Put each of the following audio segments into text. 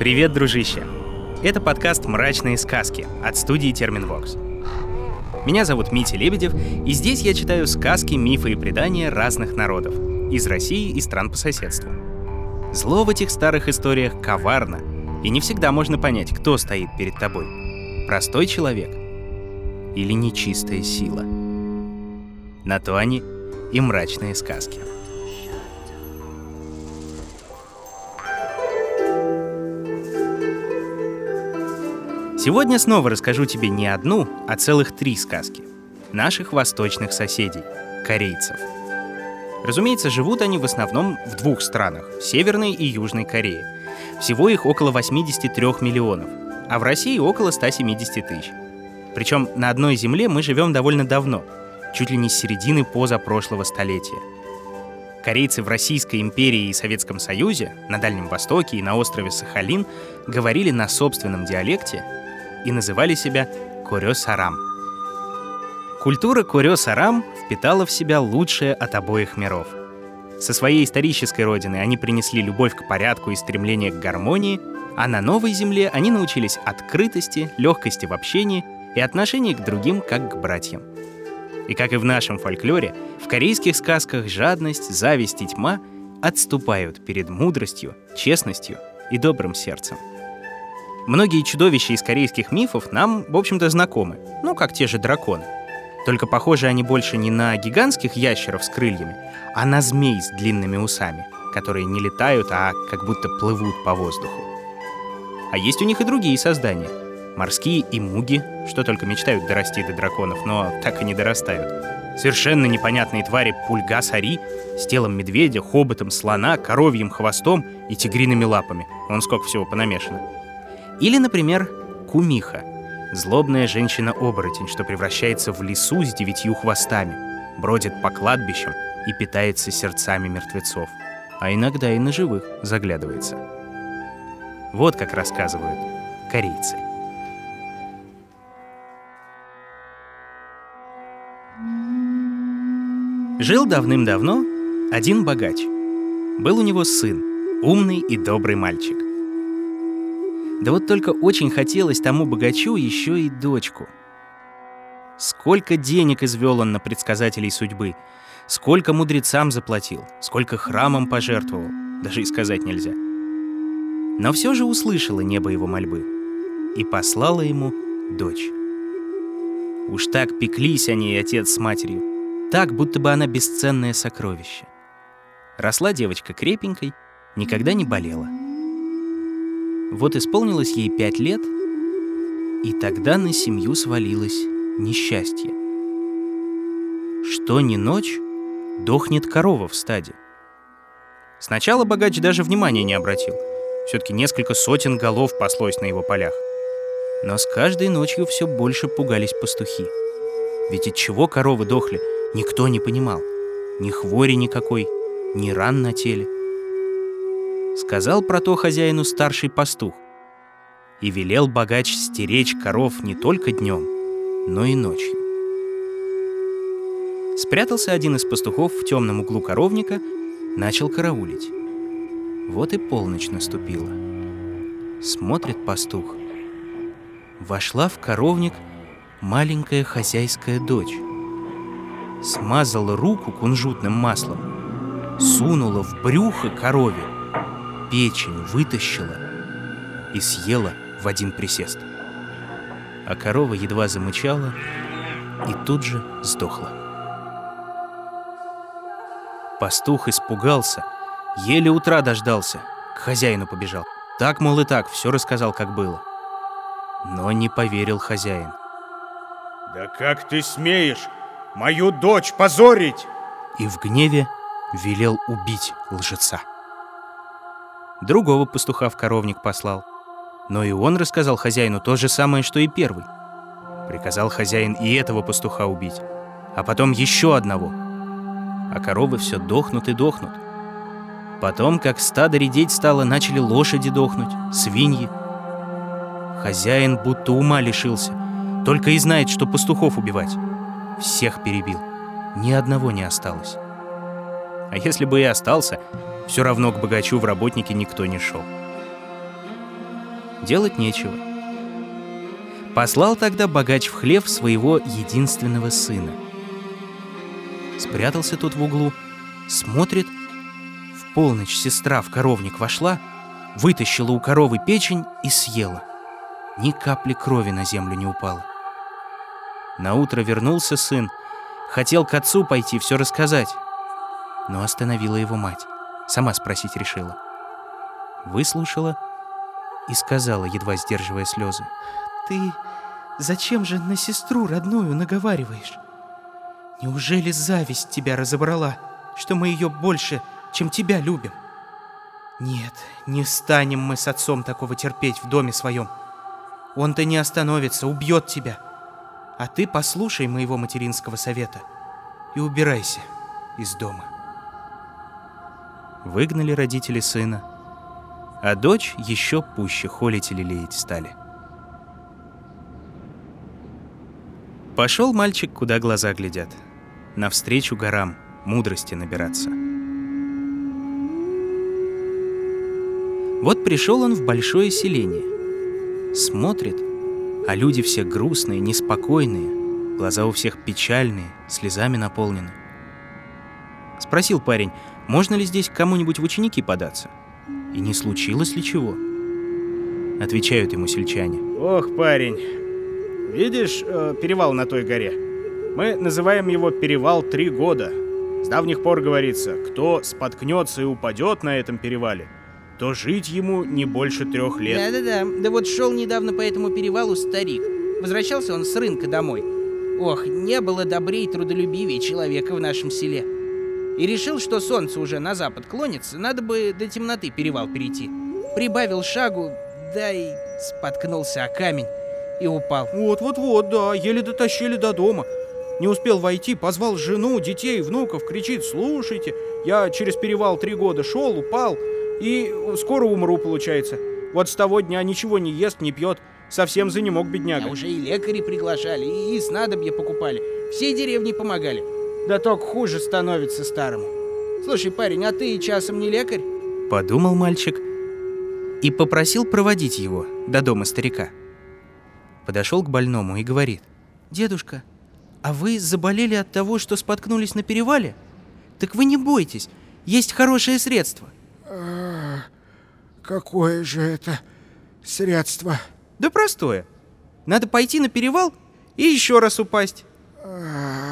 Привет, дружище! Это подкаст «Мрачные сказки» от студии Терминвокс. Меня зовут Митя Лебедев, и здесь я читаю сказки, мифы и предания разных народов из России и стран по соседству. Зло в этих старых историях коварно, и не всегда можно понять, кто стоит перед тобой. Простой человек или нечистая сила. На то они и мрачные сказки. Сегодня снова расскажу тебе не одну, а целых три сказки. Наших восточных соседей — корейцев. Разумеется, живут они в основном в двух странах — Северной и Южной Корее. Всего их около 83 миллионов, а в России около 170 тысяч. Причем на одной земле мы живем довольно давно, чуть ли не с середины позапрошлого столетия. Корейцы в Российской империи и Советском Союзе, на Дальнем Востоке и на острове Сахалин говорили на собственном диалекте и называли себя Корё-Сарам. Культура Корё-Сарам впитала в себя лучшее от обоих миров. Со своей исторической родины они принесли любовь к порядку и стремление к гармонии, а на новой земле они научились открытости, легкости в общении и отношении к другим как к братьям. И как и в нашем фольклоре, в корейских сказках жадность, зависть и тьма отступают перед мудростью, честностью и добрым сердцем. Многие чудовища из корейских мифов нам, в общем-то, знакомы, ну, как те же драконы. Только похожи они больше не на гигантских ящеров с крыльями, а на змей с длинными усами, которые не летают, а как будто плывут по воздуху. А есть у них и другие создания. Морские и муги, что только мечтают дорасти до драконов, но так и не дорастают. Совершенно непонятные твари пульга-сари с телом медведя, хоботом слона, коровьим хвостом и тигриными лапами. Вон сколько всего понамешано. Или, например, кумиха — злобная женщина-оборотень, что превращается в лису с девятью хвостами, бродит по кладбищам и питается сердцами мертвецов, а иногда и на живых заглядывается. Вот как рассказывают корейцы. Жил давным-давно один богач. Был у него сын, умный и добрый мальчик. Да вот только очень хотелось тому богачу еще и дочку. Сколько денег извел он на предсказателей судьбы, сколько мудрецам заплатил, сколько храмам пожертвовал, даже и сказать нельзя. Но все же услышало небо его мольбы и послала ему дочь. Уж так пеклись они, отец с матерью, так, будто бы она бесценное сокровище. Росла девочка крепенькой, никогда не болела — вот исполнилось ей пять лет, и тогда на семью свалилось несчастье. Что ни ночь, дохнет корова в стаде. Сначала богач даже внимания не обратил. Все-таки несколько сотен голов паслось на его полях. Но с каждой ночью все больше пугались пастухи. Ведь от чего коровы дохли, никто не понимал. Ни хвори никакой, ни ран на теле — Сказал про то хозяину старший пастух. И велел богач стеречь коров не только днем, но и ночью. Спрятался один из пастухов в темном углу коровника, начал караулить. Вот и полночь наступила. Смотрит пастух. Вошла в коровник маленькая хозяйская дочь. Смазала руку кунжутным маслом, сунула в брюхо корове печень вытащила и съела в один присест. А корова едва замычала и тут же сдохла. Пастух испугался, еле утра дождался, к хозяину побежал. Так, мол, и так, все рассказал, как было. Но не поверил хозяин. «Да как ты смеешь мою дочь позорить?» И в гневе велел убить лжеца. Другого пастуха в коровник послал. Но и он рассказал хозяину то же самое, что и первый. Приказал хозяин и этого пастуха убить, а потом еще одного. А коровы все дохнут и дохнут. Потом, как стадо редеть стало, начали лошади дохнуть, свиньи. Хозяин будто ума лишился, только и знает, что пастухов убивать. Всех перебил, ни одного не осталось. А если бы и остался, все равно к богачу в работнике никто не шел. Делать нечего. Послал тогда богач в хлев своего единственного сына. Спрятался тут в углу, смотрит, в полночь сестра в коровник вошла, вытащила у коровы печень и съела. Ни капли крови на землю не упало. На утро вернулся сын, хотел к отцу пойти все рассказать, но остановила его мать. Сама спросить решила. Выслушала и сказала, едва сдерживая слезы. «Ты зачем же на сестру родную наговариваешь? Неужели зависть тебя разобрала, что мы ее больше, чем тебя любим? Нет, не станем мы с отцом такого терпеть в доме своем. Он-то не остановится, убьет тебя. А ты послушай моего материнского совета и убирайся из дома». Выгнали родители сына, а дочь еще пуще холить и лелеять стали. Пошел мальчик, куда глаза глядят, навстречу горам, мудрости набираться. Вот пришел он в большое селение. Смотрит, а люди все грустные, неспокойные, глаза у всех печальные, слезами наполнены. Спросил парень, можно ли здесь кому-нибудь в ученики податься? И не случилось ли чего? Отвечают ему сельчане. Ох, парень, видишь э, перевал на той горе? Мы называем его перевал Три года. С давних пор говорится, кто споткнется и упадет на этом перевале, то жить ему не больше трех лет. Да-да-да, да вот шел недавно по этому перевалу старик. Возвращался он с рынка домой. Ох, не было добрее и трудолюбивее человека в нашем селе и решил, что солнце уже на запад клонится, надо бы до темноты перевал перейти. Прибавил шагу, да и споткнулся о камень и упал. Вот-вот-вот, да, еле дотащили до дома. Не успел войти, позвал жену, детей, внуков, кричит, слушайте, я через перевал три года шел, упал, и скоро умру, получается. Вот с того дня ничего не ест, не пьет, совсем за не мог бедняга. А уже и лекари приглашали, и снадобья покупали, всей деревне помогали. Да только хуже становится старому. Слушай, парень, а ты часом не лекарь? Подумал мальчик и попросил проводить его до дома старика. Подошел к больному и говорит. «Дедушка, а вы заболели от того, что споткнулись на перевале? Так вы не бойтесь, есть хорошее средство». А, какое же это средство? Да простое. Надо пойти на перевал и еще раз упасть. Ах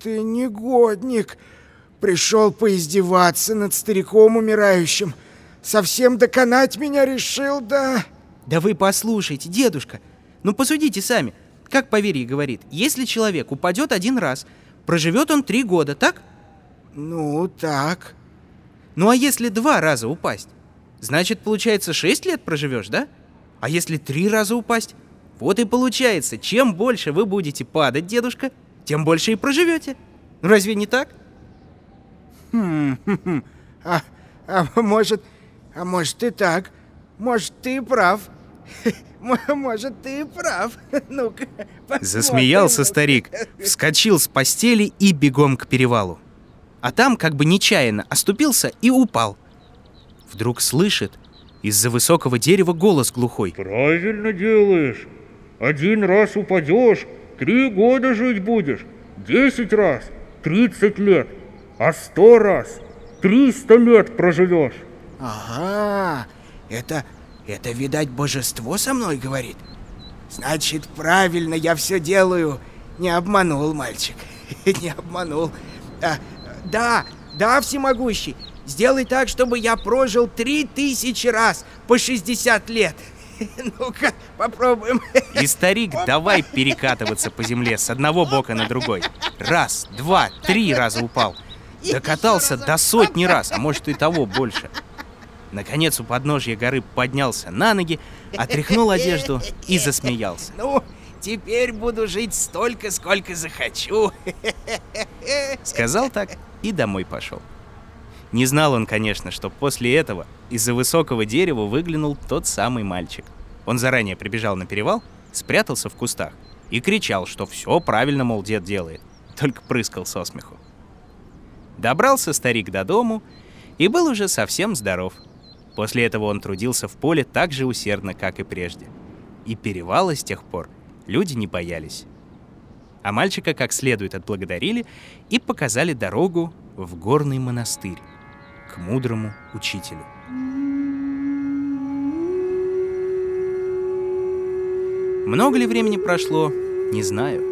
ты негодник! Пришел поиздеваться над стариком умирающим. Совсем доконать меня решил, да? Да вы послушайте, дедушка. Ну посудите сами. Как поверье говорит, если человек упадет один раз, проживет он три года, так? Ну, так. Ну а если два раза упасть? Значит, получается, шесть лет проживешь, да? А если три раза упасть? Вот и получается, чем больше вы будете падать, дедушка, тем больше и проживете. Разве не так? Хм, хм, хм. А, а может, а может и так. Может, ты и прав. Может, ты и прав. Ну-ка, Засмеялся старик, вскочил с постели и бегом к перевалу. А там, как бы нечаянно, оступился и упал. Вдруг слышит из-за высокого дерева голос глухой. «Правильно делаешь. Один раз упадешь, Три года жить будешь, десять раз, тридцать лет, а сто раз, триста лет проживешь. Ага, это, это, видать, божество со мной говорит. Значит, правильно я все делаю. Не обманул мальчик, не обманул. А, да, да, всемогущий, сделай так, чтобы я прожил три тысячи раз по 60 лет. Ну-ка, попробуем. И старик давай перекатываться по земле с одного бока на другой. Раз, два, три раза упал. Докатался до сотни раз, а может и того больше. Наконец у подножья горы поднялся на ноги, отряхнул одежду и засмеялся. Ну, теперь буду жить столько, сколько захочу. Сказал так и домой пошел. Не знал он, конечно, что после этого из-за высокого дерева выглянул тот самый мальчик. Он заранее прибежал на перевал, спрятался в кустах и кричал, что все правильно, мол, дед делает, только прыскал со смеху. Добрался старик до дому и был уже совсем здоров. После этого он трудился в поле так же усердно, как и прежде. И перевала с тех пор люди не боялись. А мальчика как следует отблагодарили и показали дорогу в горный монастырь к мудрому учителю. Много ли времени прошло, не знаю.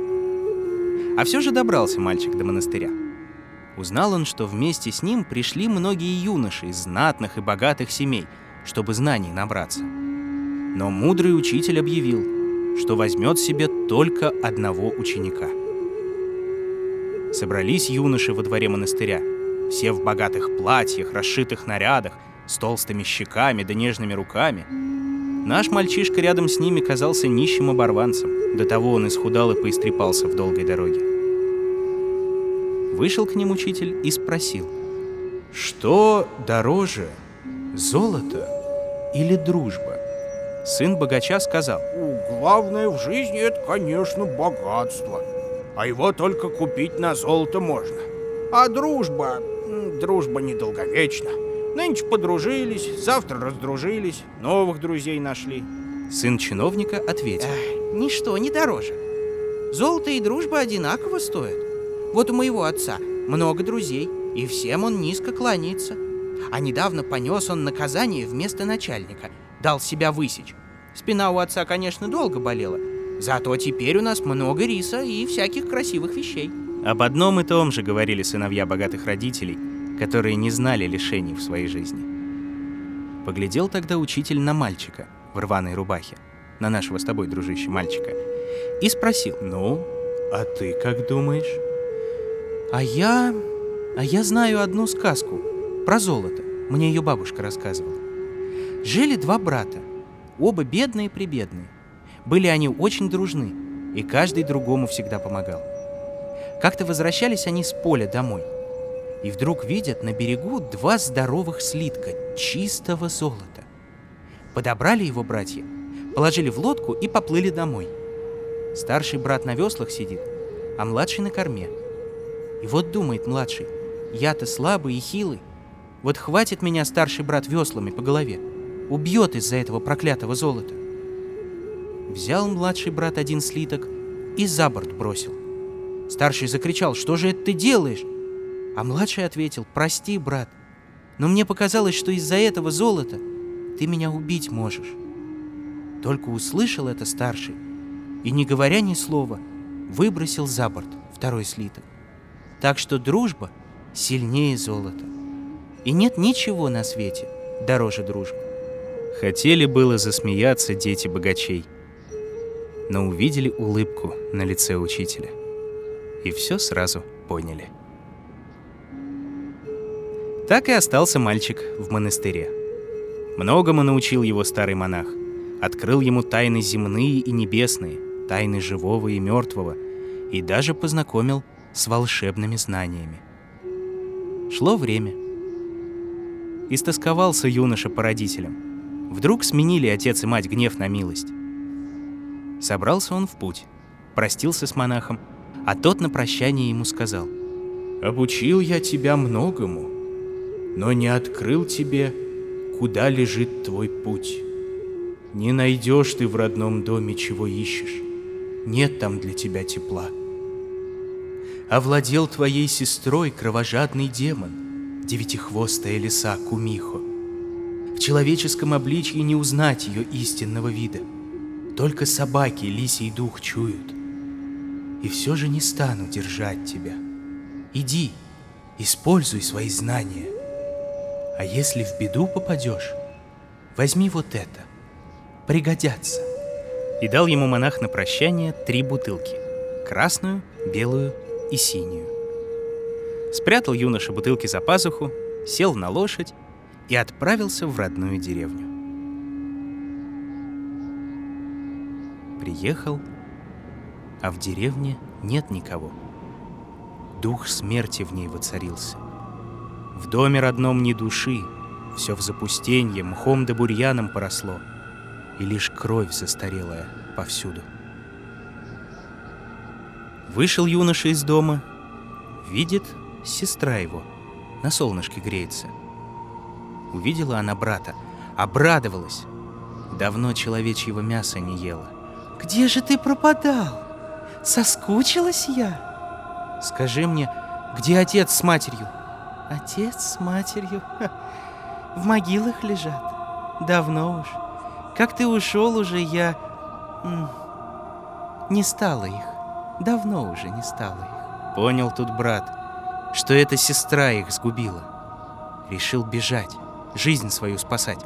А все же добрался мальчик до монастыря. Узнал он, что вместе с ним пришли многие юноши из знатных и богатых семей, чтобы знаний набраться. Но мудрый учитель объявил, что возьмет себе только одного ученика. Собрались юноши во дворе монастыря, все в богатых платьях, расшитых нарядах, с толстыми щеками да нежными руками — Наш мальчишка рядом с ними казался нищим оборванцем. До того он исхудал и поистрепался в долгой дороге. Вышел к ним учитель и спросил, «Что дороже, золото или дружба?» Сын богача сказал, Главное в жизни это, конечно, богатство. А его только купить на золото можно. А дружба... Дружба недолговечна. Нынче подружились, завтра раздружились, новых друзей нашли. Сын чиновника ответил. Эх, ничто не дороже. Золото и дружба одинаково стоят. Вот у моего отца много друзей, и всем он низко кланяется. А недавно понес он наказание вместо начальника, дал себя высечь. Спина у отца, конечно, долго болела, зато теперь у нас много риса и всяких красивых вещей. Об одном и том же говорили сыновья богатых родителей, которые не знали лишений в своей жизни. Поглядел тогда учитель на мальчика в рваной рубахе, на нашего с тобой, дружище, мальчика, и спросил, «Ну, а ты как думаешь?» «А я... а я знаю одну сказку про золото. Мне ее бабушка рассказывала. Жили два брата, оба бедные-прибедные. Были они очень дружны, и каждый другому всегда помогал. Как-то возвращались они с поля домой — и вдруг видят на берегу два здоровых слитка чистого золота. Подобрали его братья, положили в лодку и поплыли домой. Старший брат на веслах сидит, а младший на корме. И вот думает младший, я-то слабый и хилый, вот хватит меня старший брат веслами по голове, убьет из-за этого проклятого золота. Взял младший брат один слиток и за борт бросил. Старший закричал, что же это ты делаешь? А младший ответил, прости, брат, но мне показалось, что из-за этого золота ты меня убить можешь. Только услышал это старший и, не говоря ни слова, выбросил за борт второй слиток. Так что дружба сильнее золота. И нет ничего на свете дороже дружбы. Хотели было засмеяться дети богачей, но увидели улыбку на лице учителя. И все сразу поняли. Так и остался мальчик в монастыре. Многому научил его старый монах. Открыл ему тайны земные и небесные, тайны живого и мертвого, и даже познакомил с волшебными знаниями. Шло время. Истосковался юноша по родителям. Вдруг сменили отец и мать гнев на милость. Собрался он в путь, простился с монахом, а тот на прощание ему сказал, «Обучил я тебя многому, но не открыл тебе, куда лежит твой путь. Не найдешь ты в родном доме, чего ищешь. Нет там для тебя тепла. Овладел твоей сестрой кровожадный демон, девятихвостая лиса Кумихо. В человеческом обличье не узнать ее истинного вида. Только собаки лисий дух чуют. И все же не стану держать тебя. Иди, используй свои знания. А если в беду попадешь, возьми вот это. Пригодятся. И дал ему монах на прощание три бутылки. Красную, белую и синюю. Спрятал юноша бутылки за пазуху, сел на лошадь и отправился в родную деревню. Приехал, а в деревне нет никого. Дух смерти в ней воцарился. В доме родном ни души, все в запустенье, мхом да бурьяном поросло, и лишь кровь застарелая повсюду. Вышел юноша из дома, видит сестра его, на солнышке греется. Увидела она брата, Обрадовалась. Давно человечьего мяса не ела. Где же ты пропадал? Соскучилась я? Скажи мне, где отец с матерью? Отец с матерью в могилах лежат. Давно уж. Как ты ушел уже, я... Не стало их. Давно уже не стало их. Понял тут брат, что эта сестра их сгубила. Решил бежать, жизнь свою спасать.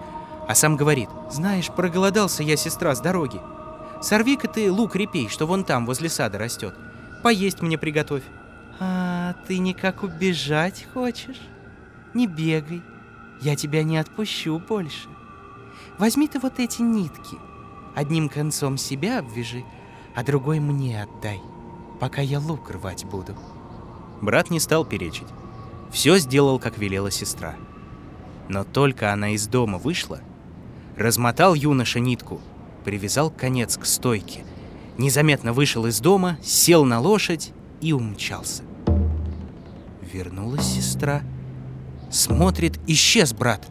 А сам говорит, Знаешь, проголодался я, сестра, с дороги. Сорви-ка ты лук репей, что вон там, возле сада растет. Поесть мне приготовь. А ты никак убежать хочешь? Не бегай. Я тебя не отпущу больше. Возьми ты вот эти нитки. Одним концом себя обвяжи, а другой мне отдай, пока я лук рвать буду. брат не стал перечить. Все сделал, как велела сестра. Но только она из дома вышла, размотал юноша нитку, привязал конец к стойке, незаметно вышел из дома, сел на лошадь и умчался. Вернулась сестра, смотрит, исчез брат,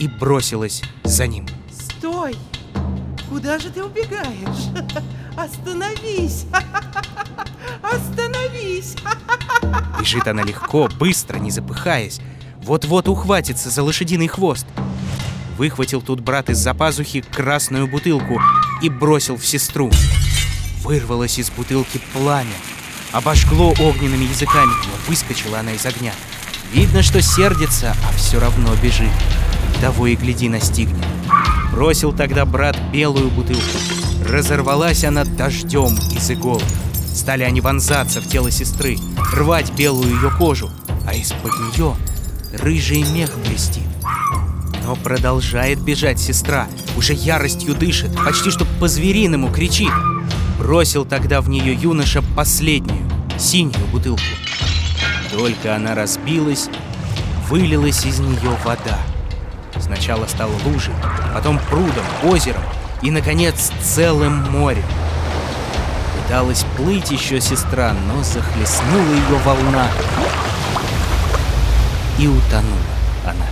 и бросилась за ним. Стой! Куда же ты убегаешь? Остановись! Остановись! Бежит она легко, быстро, не запыхаясь. Вот-вот ухватится за лошадиный хвост. Выхватил тут брат из-за пазухи красную бутылку и бросил в сестру. Вырвалось из бутылки пламя. Обожгло огненными языками, но выскочила она из огня. Видно, что сердится, а все равно бежит. Того и гляди настигнет. Бросил тогда брат белую бутылку. Разорвалась она дождем из иголок. Стали они вонзаться в тело сестры, рвать белую ее кожу, а из-под нее рыжий мех блестит. Но продолжает бежать сестра, уже яростью дышит, почти что по-звериному кричит. Бросил тогда в нее юноша последнюю, синюю бутылку. Только она разбилась, вылилась из нее вода. Сначала стала лужей, потом прудом, озером и, наконец, целым морем. Пыталась плыть еще сестра, но захлестнула ее волна. И утонула она.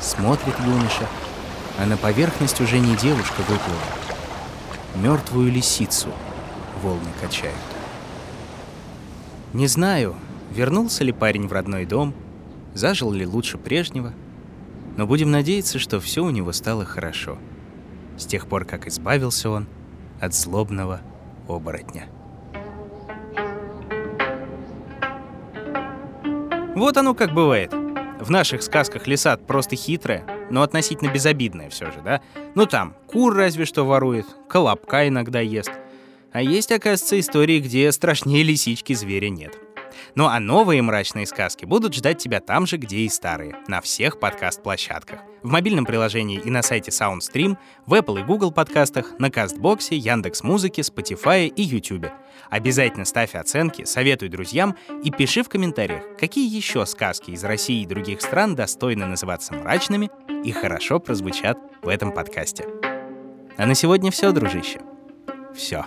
Смотрит юноша, а на поверхность уже не девушка выплыла. Мертвую лисицу волны качают. Не знаю, вернулся ли парень в родной дом, зажил ли лучше прежнего, но будем надеяться, что все у него стало хорошо. С тех пор, как избавился он от злобного оборотня. Вот оно как бывает. В наших сказках лиса просто хитрая, но относительно безобидная все же, да? Ну там, кур разве что ворует, колобка иногда ест. А есть, оказывается, истории, где страшнее лисички зверя нет. Ну а новые мрачные сказки будут ждать тебя там же, где и старые, на всех подкаст-площадках. В мобильном приложении и на сайте SoundStream, в Apple и Google подкастах, на Кастбоксе, Яндекс.Музыке, Spotify и YouTube. Обязательно ставь оценки, советуй друзьям и пиши в комментариях, какие еще сказки из России и других стран достойны называться мрачными и хорошо прозвучат в этом подкасте. А на сегодня все, дружище. Все.